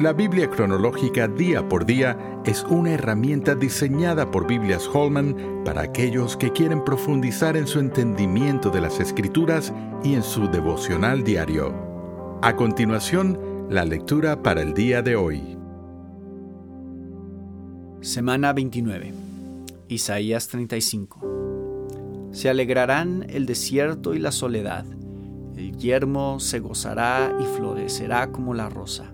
La Biblia cronológica día por día es una herramienta diseñada por Biblias Holman para aquellos que quieren profundizar en su entendimiento de las escrituras y en su devocional diario. A continuación, la lectura para el día de hoy. Semana 29. Isaías 35. Se alegrarán el desierto y la soledad. El yermo se gozará y florecerá como la rosa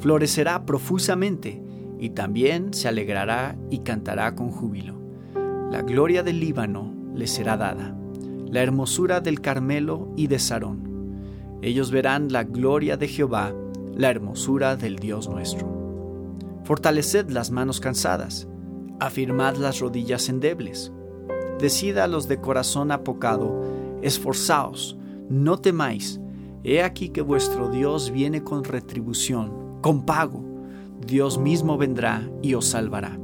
florecerá profusamente y también se alegrará y cantará con júbilo. La gloria del Líbano le será dada, la hermosura del Carmelo y de Sarón. Ellos verán la gloria de Jehová, la hermosura del Dios nuestro. Fortaleced las manos cansadas, afirmad las rodillas endebles. Decid a los de corazón apocado, esforzaos, no temáis, he aquí que vuestro Dios viene con retribución con pago, Dios mismo vendrá y os salvará.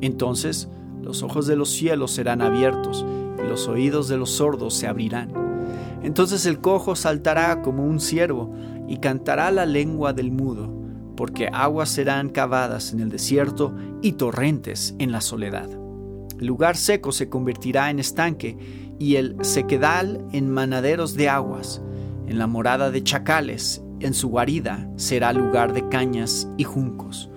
Entonces los ojos de los cielos serán abiertos y los oídos de los sordos se abrirán. Entonces el cojo saltará como un ciervo y cantará la lengua del mudo, porque aguas serán cavadas en el desierto y torrentes en la soledad. El lugar seco se convertirá en estanque y el sequedal en manaderos de aguas. En la morada de chacales en su guarida será lugar de cañas y juncos,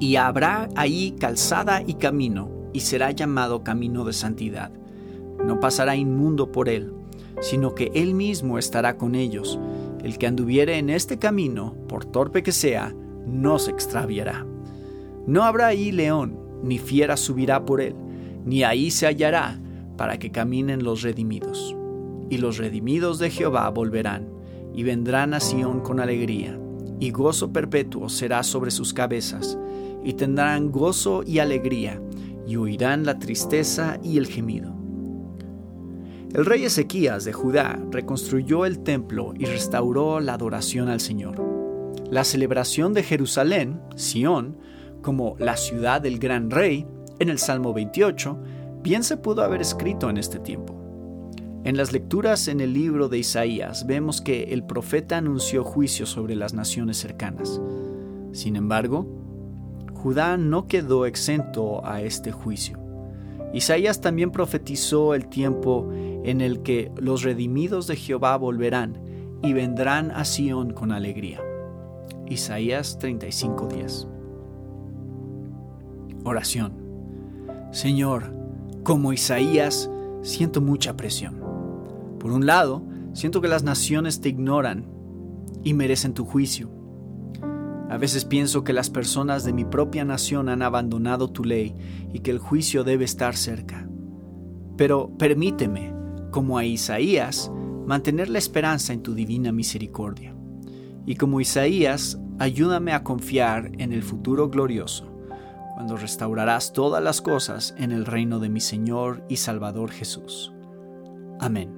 y habrá ahí calzada y camino, y será llamado camino de santidad. No pasará inmundo por él, sino que él mismo estará con ellos. El que anduviere en este camino, por torpe que sea, no se extraviará. No habrá ahí león, ni fiera subirá por él, ni ahí se hallará, para que caminen los redimidos. Y los redimidos de Jehová volverán y vendrán a Sión con alegría, y gozo perpetuo será sobre sus cabezas, y tendrán gozo y alegría, y huirán la tristeza y el gemido. El rey Ezequías de Judá reconstruyó el templo y restauró la adoración al Señor. La celebración de Jerusalén, Sión, como la ciudad del gran rey, en el Salmo 28, bien se pudo haber escrito en este tiempo. En las lecturas en el libro de Isaías vemos que el profeta anunció juicio sobre las naciones cercanas. Sin embargo, Judá no quedó exento a este juicio. Isaías también profetizó el tiempo en el que los redimidos de Jehová volverán y vendrán a Sión con alegría. Isaías 35:10 Oración Señor, como Isaías, siento mucha presión. Por un lado, siento que las naciones te ignoran y merecen tu juicio. A veces pienso que las personas de mi propia nación han abandonado tu ley y que el juicio debe estar cerca. Pero permíteme, como a Isaías, mantener la esperanza en tu divina misericordia. Y como Isaías, ayúdame a confiar en el futuro glorioso, cuando restaurarás todas las cosas en el reino de mi Señor y Salvador Jesús. Amén.